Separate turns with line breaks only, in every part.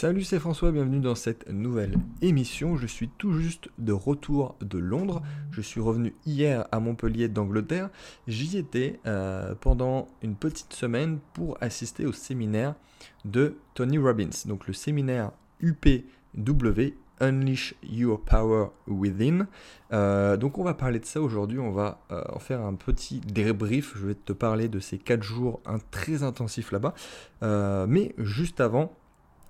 Salut, c'est François, bienvenue dans cette nouvelle émission. Je suis tout juste de retour de Londres. Je suis revenu hier à Montpellier d'Angleterre. J'y étais euh, pendant une petite semaine pour assister au séminaire de Tony Robbins, donc le séminaire UPW. Unleash Your Power Within. Euh, donc on va parler de ça aujourd'hui, on va euh, en faire un petit débrief, je vais te parler de ces 4 jours un, très intensifs là-bas. mais juste avant,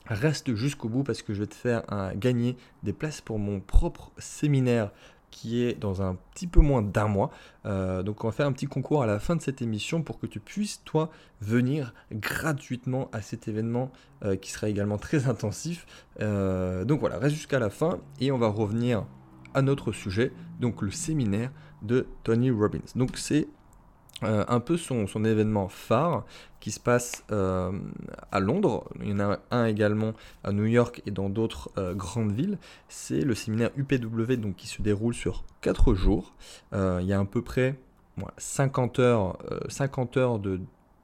Reste jusqu'au bout parce que je vais te faire gagner des places pour mon propre séminaire qui est dans un petit peu moins d'un mois. Euh, donc on va faire un petit concours à la fin de cette émission pour que tu puisses, toi, venir gratuitement à cet événement euh, qui sera également très intensif. Euh, donc voilà, reste jusqu'à la fin et on va revenir à notre sujet, donc le séminaire de Tony Robbins. Donc c'est euh, un peu son, événement phare qui se passe euh, à Londres. Il y en a un également à New York et dans d'autres euh, grandes villes. C'est le séminaire UPW donc, qui se déroule sur 4 jours. il y a à peu près 50 heures, 50 heures de,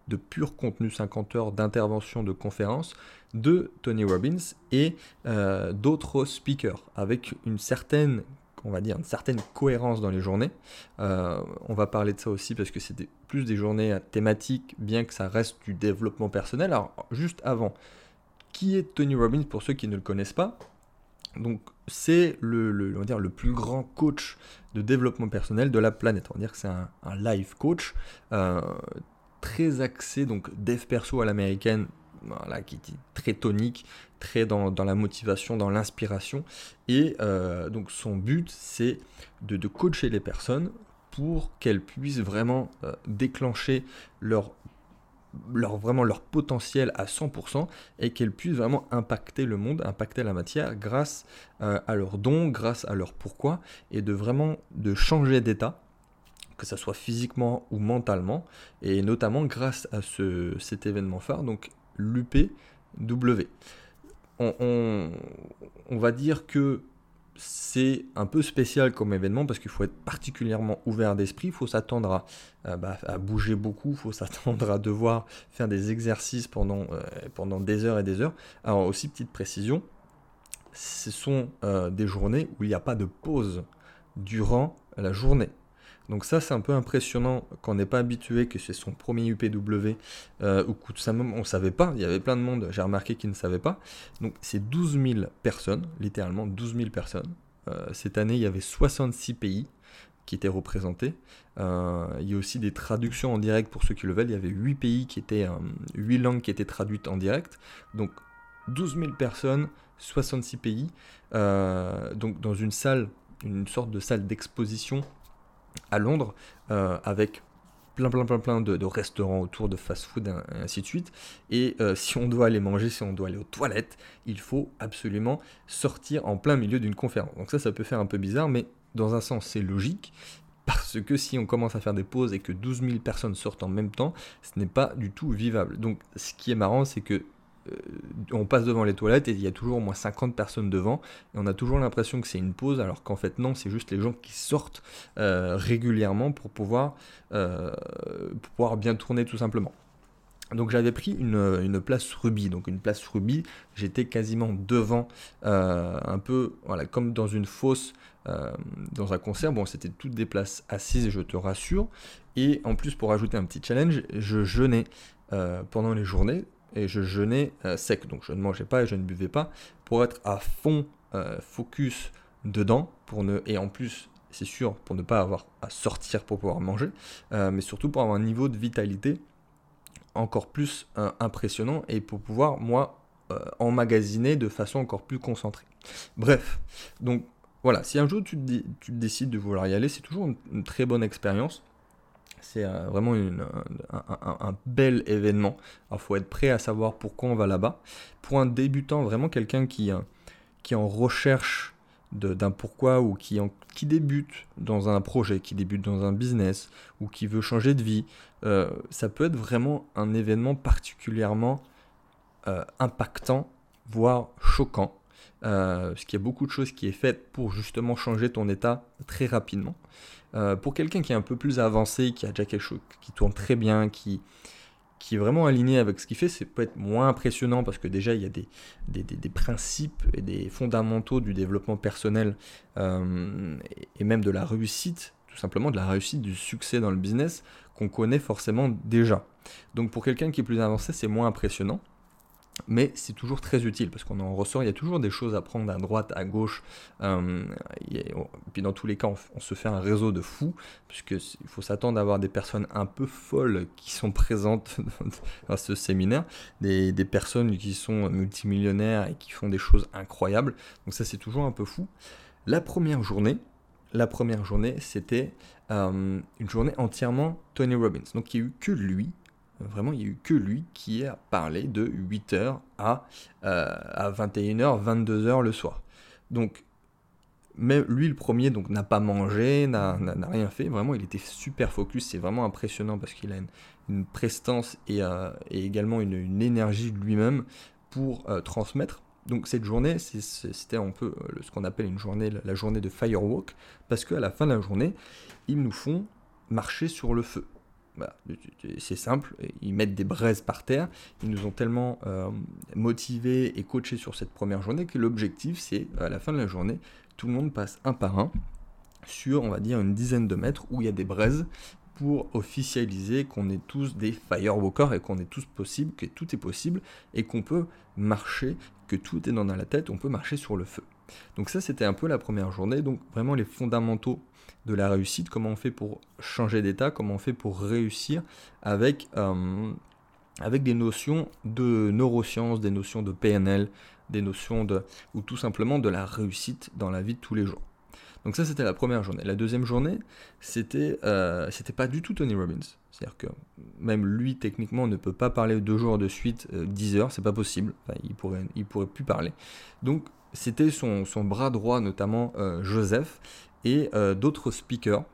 de pur contenu, 50 heures d'intervention de conférence de Tony Robbins et d'autres speakers avec une certaine on va dire, une certaine cohérence dans les journées. Euh, on va parler de ça aussi parce que c'est plus des journées thématiques, bien que ça reste du développement personnel. Alors, juste avant, qui est Tony Robbins pour ceux qui ne le connaissent pas? Donc c'est le, plus grand coach de développement personnel de la planète. On va dire que c'est un, life coach euh, très axé, donc dev perso à l'américaine, qui est très tonique, très dans, la motivation, dans l'inspiration. Et euh, donc son but, c'est de, coacher les personnes pour qu'elles puissent vraiment euh, déclencher leur, leur, vraiment leur potentiel à 100% et qu'elles puissent vraiment impacter le monde, impacter la matière grâce euh, à leurs dons, grâce à leur pourquoi, et de vraiment de changer d'état que ce soit physiquement ou mentalement, et notamment grâce à ce, cet événement phare. Donc l'UPW. On, va dire que c'est un peu spécial comme événement parce qu'il faut être particulièrement ouvert d'esprit, il faut s'attendre à, bah, bouger beaucoup, il faut s'attendre à devoir faire des exercices pendant, euh, pendant des heures et des heures. Alors aussi petite précision, ce sont euh, des journées où il n'y a pas de pause durant la journée. Donc ça, c'est un peu impressionnant quand on n'est pas habitué que c'est son premier UPW euh, ou simplement on ne savait pas. Il y avait plein de monde, j'ai remarqué qu'ils ne savaient pas. Donc c'est 12 000 personnes, littéralement 12 000 personnes. Euh, cette année, il y avait 66 pays qui étaient représentés. Euh, il y a aussi des traductions en direct pour ceux qui le veulent. Il y avait 8 pays qui étaient, 8 langues qui étaient traduites en direct. Donc 12 000 personnes, 66 pays. donc dans une salle, une sorte de salle d'exposition à Londres euh, avec plein plein plein plein de, restaurants autour de fast-food et ainsi de suite. Et euh, si on doit aller manger, si on doit aller aux toilettes, il faut absolument sortir en plein milieu d'une conférence. Donc ça, ça peut faire un peu bizarre, mais dans un sens, c'est logique. Parce que si on commence à faire des pauses et que 12 000 personnes sortent en même temps, ce n'est pas du tout vivable. Donc ce qui est marrant, c'est que on passe devant les toilettes et il y a toujours au moins 50 personnes devant. Et on a toujours l'impression que c'est une pause alors qu'en fait non c'est juste les gens qui sortent euh, régulièrement pour pouvoir, euh, pour pouvoir bien tourner tout simplement. Donc j'avais pris une, place rubis, donc une place rubis, j'étais quasiment devant, un peu voilà, comme dans une fosse, dans un concert, bon c'était toutes des places assises, je te rassure, et en plus pour ajouter un petit challenge, je jeûnais pendant les journées, et je jeûnais euh, sec. Donc je ne mangeais pas et je ne buvais pas pour être à fond euh, focus dedans. Pour ne, et en plus, c'est sûr, pour ne pas avoir à sortir pour pouvoir manger, euh, mais surtout pour avoir un niveau de vitalité encore plus impressionnant et pour pouvoir, moi, emmagasiner de façon encore plus concentrée. Bref, donc voilà, si un jour tu, tu décides de vouloir y aller, c'est toujours une très bonne expérience. C'est euh, vraiment un, bel événement. Il faut être prêt à savoir pourquoi on va là-bas. Pour un débutant, vraiment quelqu'un qui, euh, est en recherche d'un pourquoi ou qui, qui débute dans un projet, qui débute dans un business ou qui veut changer de vie, euh, ça peut être vraiment un événement particulièrement impactant, voire choquant. Parce qu'il y a beaucoup de choses qui est faites pour justement changer ton état très rapidement. Euh, pour quelqu'un qui est un peu plus avancé, qui a déjà quelque chose qui tourne très bien, qui, qui est vraiment aligné avec ce qu'il fait, c'est peut être moins impressionnant parce que déjà il y a des, des, principes et des fondamentaux du développement personnel euh, et même de la réussite, tout simplement de la réussite, du succès dans le business qu'on connaît forcément déjà. Donc pour quelqu'un qui est plus avancé, c'est moins impressionnant mais c'est toujours très utile parce qu'on en ressort, il y a toujours des choses à prendre à droite, à gauche. Euh, et, puis dans tous les cas, on, se fait un réseau de fous, puisqu'il faut s'attendre à avoir des personnes un peu folles qui sont présentes dans ce séminaire, des, personnes qui sont multimillionnaires et qui font des choses incroyables. Donc ça, c'est toujours un peu fou. La première journée, la première journée, c'était euh, une journée entièrement Tony Robbins. Donc il n'y a eu que lui Vraiment, il n'y a eu que lui qui a parlé de 8h à, euh, à 21h, 22h le soir. Donc, même lui, le premier, donc n'a pas mangé, n'a rien fait. Vraiment, il était super focus. C'est vraiment impressionnant parce qu'il a une, prestance et, euh, et, également une, énergie de lui-même pour euh, transmettre. Donc cette journée, c'était un peu ce qu'on appelle une journée, la journée de firewalk, parce qu'à la fin de la journée, ils nous font marcher sur le feu. C'est simple, ils mettent des braises par terre. Ils nous ont tellement euh, motivés et coachés sur cette première journée que l'objectif, c'est à la fin de la journée, tout le monde passe un par un sur, on va dire, une dizaine de mètres où il y a des braises pour officialiser qu'on est tous des firewalkers et qu'on est tous possible, que tout est possible et qu'on peut marcher, que tout est dans la tête, on peut marcher sur le feu. Donc ça, c'était un peu la première journée. Donc vraiment les fondamentaux de la réussite, comment on fait pour changer d'état, comment on fait pour réussir avec, euh, des notions de neurosciences, des notions de PNL, des notions de, ou tout simplement de la réussite dans la vie de tous les jours. Donc ça c'était la première journée. La deuxième journée, c'était euh, c'était pas du tout Tony Robbins. C'est-à-dire que même lui techniquement ne peut pas parler deux jours de suite, 10 euh, heures, c'est pas possible. il pourrait il pourrait plus parler. Donc c'était son, son, bras droit notamment Joseph et euh, d'autres speakers.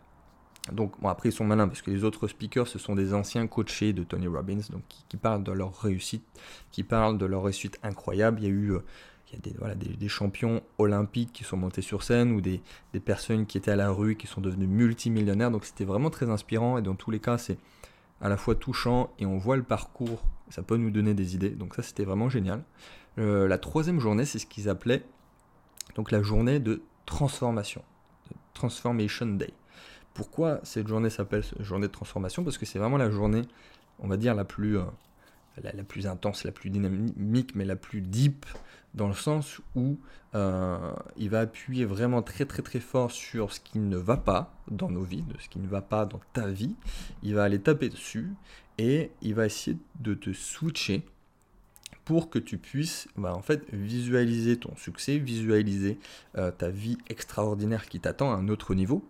Donc bon, après ils sont malins parce que les autres speakers ce sont des anciens coachés de Tony Robbins donc qui, parlent de leur réussite, qui parlent de leur réussite incroyable. Il y a eu euh, il y a des, voilà, des, champions olympiques qui sont montés sur scène ou des, des, personnes qui étaient à la rue qui sont devenus multimillionnaires. Donc c'était vraiment très inspirant et dans tous les cas c'est à la fois touchant et on voit le parcours. Ça peut nous donner des idées. Donc ça c'était vraiment génial. Euh, la troisième journée c'est ce qu'ils appelaient donc la journée de transformation. Transformation Day. Pourquoi cette journée s'appelle journée de transformation? Parce que c'est vraiment la journée, on va dire, la plus, euh, la, plus intense, la plus dynamique, mais la plus deep, dans le sens où euh, il va appuyer vraiment très très très fort sur ce qui ne va pas dans nos vies, de ce qui ne va pas dans ta vie. Il va aller taper dessus et il va essayer de te switcher pour que tu puisses bah, en fait visualiser ton succès, visualiser euh, ta vie extraordinaire qui t'attend à un autre niveau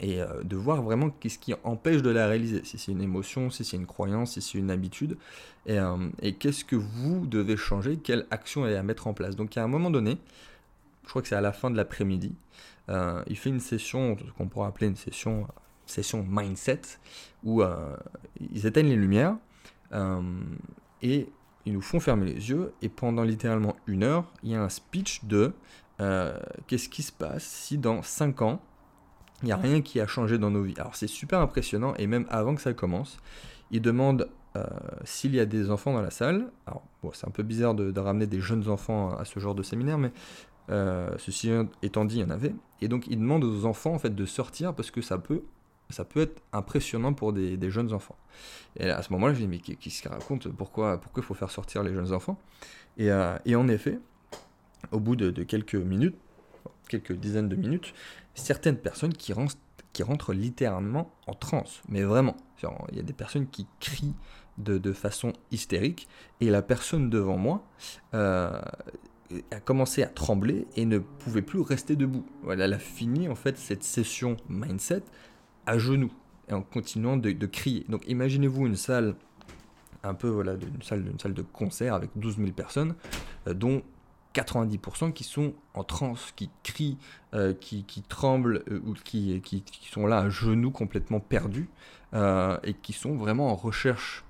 et euh, de voir vraiment qu'est-ce qui empêche de la réaliser, si c'est une émotion, si c'est une croyance, si c'est une habitude, et, euh, qu'est-ce que vous devez changer, quelle action est à mettre en place? Donc à un moment donné, je crois que c'est à la fin de l'après-midi, il fait une session qu'on pourrait appeler une session, session mindset, où ils éteignent les lumières, et ils nous font fermer les yeux et pendant littéralement une heure, il y a un speech de euh, qu'est-ce qui se passe si dans 5 ans, il n'y a rien qui a changé dans nos vies. Alors c'est super impressionnant et même avant que ça commence, ils demandent euh, s'il y a des enfants dans la salle. Alors c'est un peu bizarre de, ramener des jeunes enfants à ce genre de séminaire, mais euh, ceci étant dit, il y en avait. Et donc ils demandent aux enfants en fait de sortir parce que ça peut être impressionnant pour des, jeunes enfants. Et à ce moment-là, je dis, mais qu'est-ce qu'il raconte Pourquoi il faut faire sortir les jeunes enfants? Euh, et, en effet, au bout de, quelques minutes, quelques dizaines de minutes, certaines personnes qui rentrent, littéralement en transe. Mais vraiment, il y a des personnes qui crient de, façon hystérique, et la personne devant moi euh, a commencé à trembler et ne pouvait plus rester debout. Voilà, elle a fini en fait cette session mindset à genoux et en continuant de, crier. Donc imaginez-vous une salle un peu voilà une salle une salle de concert avec 12 000 personnes euh, dont 90% qui sont en transe, qui crient, euh, qui, tremblent euh, ou qui, sont là à genoux complètement perdus et qui sont vraiment en recherche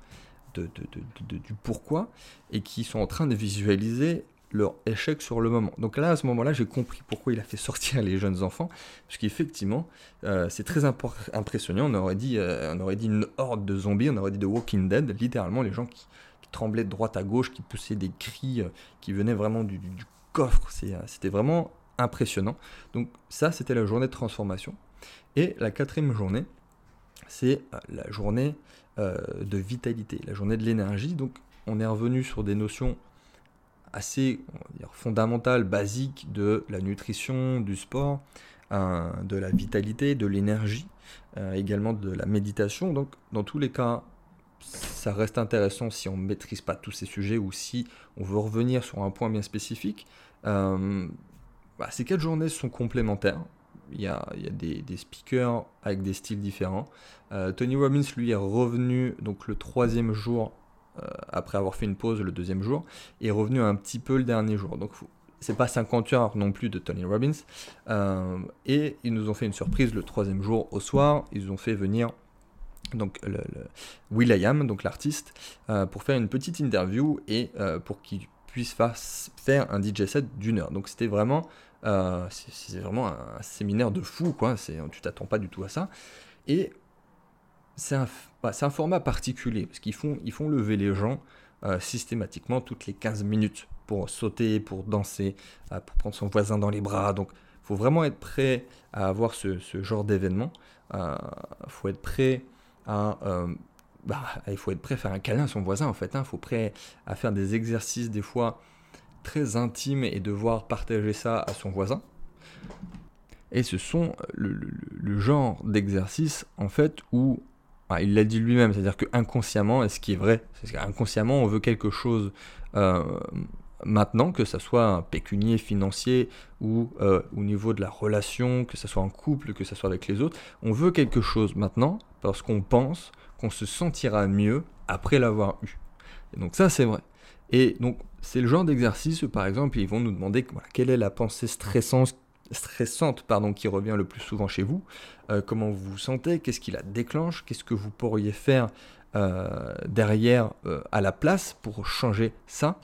du pourquoi et qui sont en train de visualiser leur échec sur le moment. Donc là, à ce moment-là, j'ai compris pourquoi il a fait sortir les jeunes enfants, parce qu'effectivement, euh, c'est très impressionnant. On aurait, dit, on aurait dit une horde de zombies, on aurait dit de Walking Dead, littéralement les gens qui, tremblaient de droite à gauche, qui poussaient des cris qui venaient vraiment du, coffre. C'était vraiment impressionnant. Donc ça, c'était la journée de transformation. Et la quatrième journée, c'est euh, la journée euh, de vitalité, la journée de l'énergie. Donc on est revenu sur des notions assez fondamentales, basiques de la nutrition, du sport, euh, de la vitalité, de l'énergie, également de la méditation. Donc dans tous les cas, ça reste intéressant si on ne maîtrise pas tous ces sujets ou si on veut revenir sur un point bien spécifique. Bah, ces quatre journées sont complémentaires. Il y a, des, speakers avec des styles différents. Euh, Tony Robbins, lui, est revenu donc le troisième jour, euh, après avoir fait une pause le deuxième jour, et est revenu un petit peu le dernier jour. Donc, c'est pas 50 heures non plus de Tony Robbins. Euh, et ils nous ont fait une surprise le troisième jour au soir. Ils ont fait venir donc le, Will.i.am, donc l'artiste, pour faire une petite interview et pour qu'il puisse faire un DJ set d'une heure. Donc c'était vraiment, euh, c'est vraiment un, séminaire de fou, quoi. Tu t'attends pas du tout à ça. Et c'est un, bah, un, format particulier, parce qu'ils font, ils font lever les gens euh, systématiquement toutes les 15 minutes pour sauter, pour danser, euh, pour prendre son voisin dans les bras. Donc faut vraiment être prêt à avoir ce, ce genre d'événement. Faut être prêt à bah, il faut être prêt à faire un câlin à son voisin en fait. Il hein. faut prêt à faire des exercices des fois très intimes et devoir partager ça à son voisin. Et ce sont le, genre d'exercice en fait où il l'a dit lui-même, c'est-à-dire que inconsciemment, et ce qui est vrai, c'est qu'inconsciemment on veut quelque chose euh, maintenant, que ce soit un pécunier, financier ou euh, au niveau de la relation, que ce soit en couple, que ce soit avec les autres, on veut quelque chose maintenant parce qu'on pense qu'on se sentira mieux après l'avoir eu. Et donc ça c'est vrai. Et donc c'est le genre d'exercice, par exemple, ils vont nous demander quelle est la pensée stressante, stressante pardon, qui revient le plus souvent chez vous, euh, comment vous vous sentez, qu'est-ce qui la déclenche, qu'est-ce que vous pourriez faire euh, derrière à la place pour changer ça.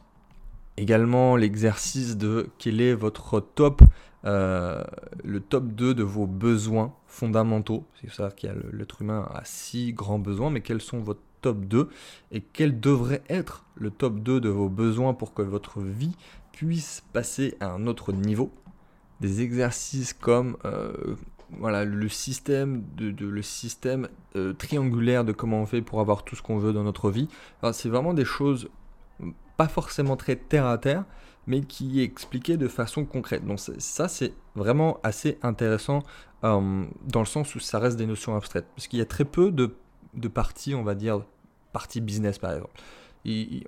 Également l'exercice de quel est votre top euh, le top 2 de vos besoins fondamentaux. C'est ça qu'il y a l'être humain a six grands besoins, mais quels sont votre top 2 et quel devrait être le top 2 de vos besoins pour que votre vie puisse passer à un autre niveau? Des exercices comme euh, voilà, le système, de, le système euh, triangulaire de comment on fait pour avoir tout ce qu'on veut dans notre vie. C'est vraiment des choses pas forcément très terre à terre, mais qui est expliqué de façon concrète. Donc ça, c'est vraiment assez intéressant euh, dans le sens où ça reste des notions abstraites. Parce qu'il y a très peu de, de parties, on va dire, parties business par exemple.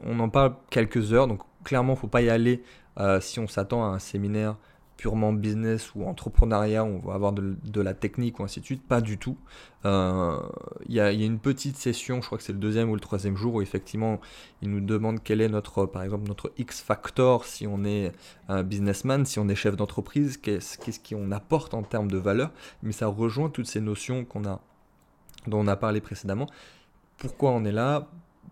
on en parle quelques heures, donc clairement, faut pas y aller euh, si on s'attend à un séminaire purement business ou entrepreneuriat, on va avoir de, la technique ou ainsi de suite, pas du tout. Euh, il y, a une petite session, je crois que c'est le deuxième ou le troisième jour, où effectivement, il nous demande quel est notre, par exemple, notre X factor si on est un businessman, si on est chef d'entreprise, qu'est-ce qu'on apporte en termes de valeur, mais ça rejoint toutes ces notions qu'on a, dont on a parlé précédemment. Pourquoi on est là?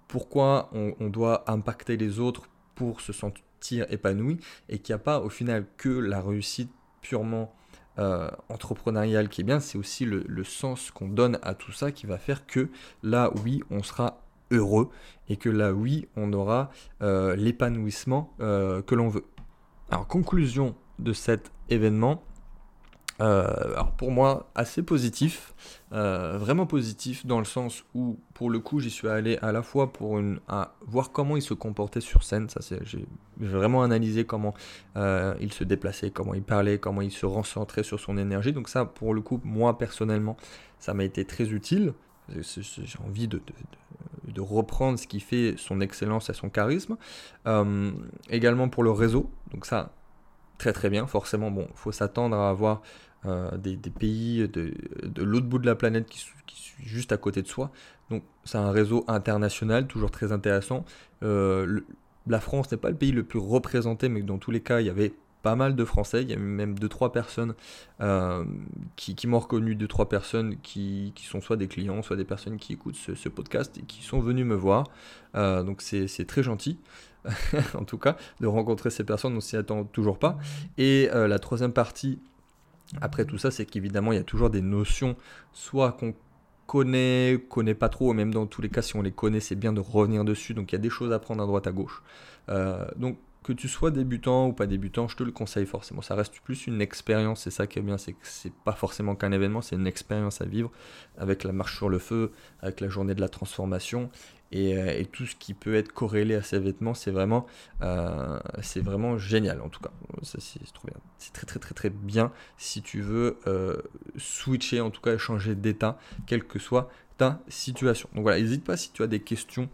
Pourquoi on doit impacter les autres pour se sentir épanoui et qu'il n'y a pas au final que la réussite purement euh, entrepreneuriale qui est bien, c'est aussi le, sens qu'on donne à tout ça qui va faire que là, oui, on sera heureux et que là, oui, on aura euh, l'épanouissement euh, que l'on veut. Alors, conclusion de cet événement, alors pour moi, assez positif, euh, vraiment positif dans le sens où, pour le coup, j'y suis allé à la fois pour une, voir comment il se comportait sur scène. Ça, c'est, j'ai, vraiment analysé comment euh, il se déplaçait, comment il parlait, comment il se recentrait sur son énergie. Donc ça, pour le coup, moi personnellement, ça m'a été très utile. J'ai envie de, de, reprendre ce qui fait son excellence et son charisme. également pour le réseau. Donc ça, très très bien. Forcément, bon, faut s'attendre à avoir euh, des, pays de, l'autre bout de la planète qui, qui sont juste à côté de soi. Donc c'est un réseau international, toujours très intéressant. Euh, la France n'est pas le pays le plus représenté, mais dans tous les cas, il y avait pas mal de Français. Il y a même deux trois personnes euh, qui, m'ont reconnu, deux trois personnes qui, sont soit des clients, soit des personnes qui écoutent ce, podcast et qui sont venus me voir. Donc c'est très gentil. en tout cas, de rencontrer ces personnes, on s'y attend toujours pas. Et la troisième partie, après tout ça, c'est qu'évidemment, il y a toujours des notions, soit qu'on connaît, connaît pas trop, même dans tous les cas, si on les connaît, c'est bien de revenir dessus. Donc il y a des choses à prendre à droite à gauche. donc que tu sois débutant ou pas débutant, je te le conseille forcément. Ça reste plus une expérience, c'est ça qui est bien, c'est que c'est pas forcément qu'un événement, c'est une expérience à vivre avec la marche sur le feu, avec la journée de la transformation et, euh, tout ce qui peut être corrélé à ces vêtements, c'est vraiment, euh, c'est vraiment génial en tout cas. c'est, c'est très très très très bien si tu veux euh, switcher, en tout cas changer d'état, quelle que soit ta situation. Donc voilà, n'hésite pas si tu as des questions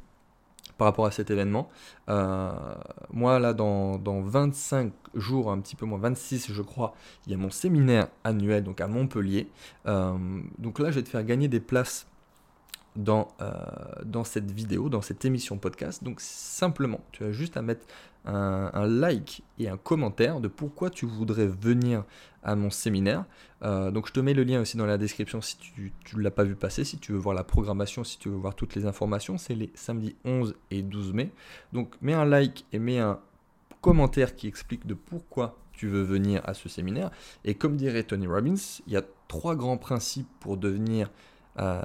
par rapport à cet événement. Moi, là, dans, dans, 25 jours, un petit peu moins, 26 je crois, il y a mon séminaire annuel, donc à Montpellier. Donc là, je vais te faire gagner des places dans, euh, dans cette vidéo, dans cette émission podcast. Donc simplement, tu as juste à mettre un, like et un commentaire de pourquoi tu voudrais venir à mon séminaire. Euh, donc je te mets le lien aussi dans la description si tu ne l'as pas vu passer, si tu veux voir la programmation, si tu veux voir toutes les informations. C'est les samedis 11 et 12 mai. Donc mets un like et mets un commentaire qui explique de pourquoi tu veux venir à ce séminaire. Et comme dirait Tony Robbins, il y a trois grands principes pour devenir euh,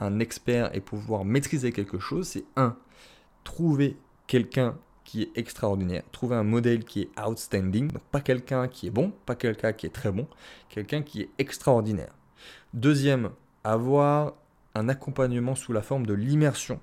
un expert et pouvoir maîtriser quelque chose. C'est un, trouver quelqu'un qui est extraordinaire, trouver un modèle qui est outstanding, donc pas quelqu'un qui est bon, pas quelqu'un qui est très bon, quelqu'un qui est extraordinaire. Deuxième, avoir un accompagnement sous la forme de l'immersion.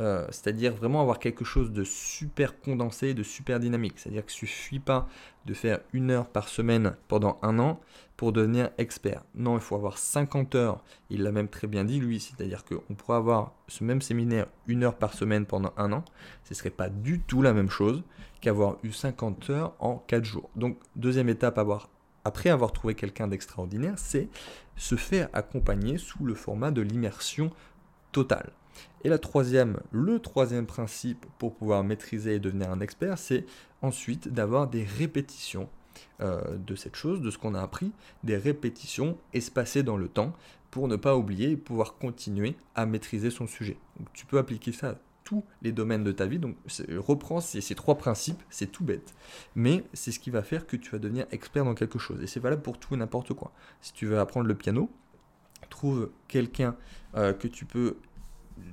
Euh, c'est-à-dire vraiment avoir quelque chose de super condensé, de super dynamique. C'est-à-dire qu'il ne suffit pas de faire une heure par semaine pendant un an pour devenir expert. Non, il faut avoir 50 heures. Il l'a même très bien dit, lui. C'est-à-dire qu'on pourrait avoir ce même séminaire une heure par semaine pendant un an. Ce ne serait pas du tout la même chose qu'avoir eu 50 heures en 4 jours. Donc, deuxième étape, après avoir trouvé quelqu'un d'extraordinaire, c'est se faire accompagner sous le format de l'immersion totale. Et la troisième, le troisième principe pour pouvoir maîtriser et devenir un expert, c'est ensuite d'avoir des répétitions euh, de cette chose, de ce qu'on a appris, des répétitions espacées dans le temps pour ne pas oublier et pouvoir continuer à maîtriser son sujet. tu peux appliquer ça à tous les domaines de ta vie. Donc reprends ces, trois principes, c'est tout bête. Mais c'est ce qui va faire que tu vas devenir expert dans quelque chose. Et c'est valable pour tout et n'importe quoi. Si tu veux apprendre le piano, trouve quelqu'un euh, que tu peux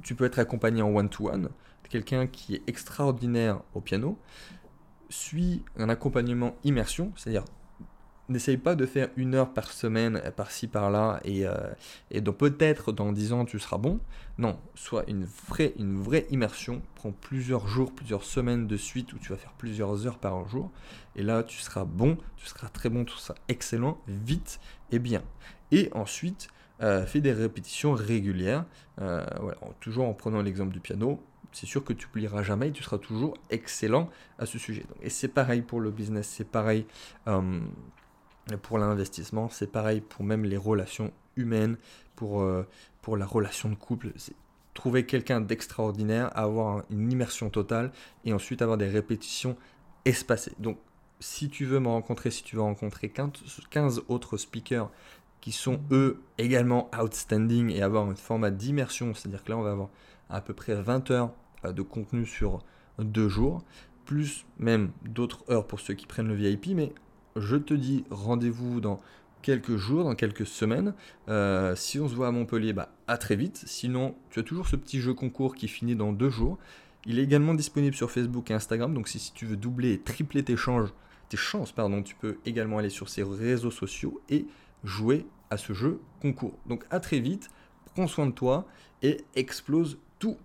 tu peux être accompagné en one-to-one, quelqu'un qui est extraordinaire au piano, suis un accompagnement immersion, c'est-à-dire n'essaye pas de faire une heure par semaine, par-ci, par-là, et, euh, et donc peut-être dans 10 ans tu seras bon. Non, soit une vraie, une vraie immersion, prends plusieurs jours, plusieurs semaines de suite où tu vas faire plusieurs heures par jour, et là tu seras bon, tu seras très bon, tout ça excellent, vite et bien. Et ensuite, euh, fais des répétitions régulières, euh, toujours en prenant l'exemple du piano. C'est sûr que tu oublieras jamais et tu seras toujours excellent à ce sujet. et c'est pareil pour le business, c'est pareil euh, pour l'investissement, c'est pareil pour même les relations humaines, pour, pour la relation de couple. Trouver quelqu'un d'extraordinaire, avoir une immersion totale et ensuite avoir des répétitions espacées. Donc si tu veux me rencontrer, si tu veux rencontrer 15 autres speakers qui sont eux également outstanding et avoir un format d'immersion, c'est-à-dire que là on va avoir à peu près 20 heures euh, de contenu sur deux jours, plus même d'autres heures pour ceux qui prennent le VIP, mais je te dis rendez-vous dans quelques jours, dans quelques semaines. Euh, si on se voit à Montpellier, bah, à très vite. Sinon, tu as toujours ce petit jeu concours qui finit dans deux jours. Il est également disponible sur Facebook et Instagram, donc si, tu veux doubler et tripler tes, changes, tes chances, pardon, tu peux également aller sur ces réseaux sociaux et jouer à ce jeu concours. Donc à très vite, prends soin de toi et explose tout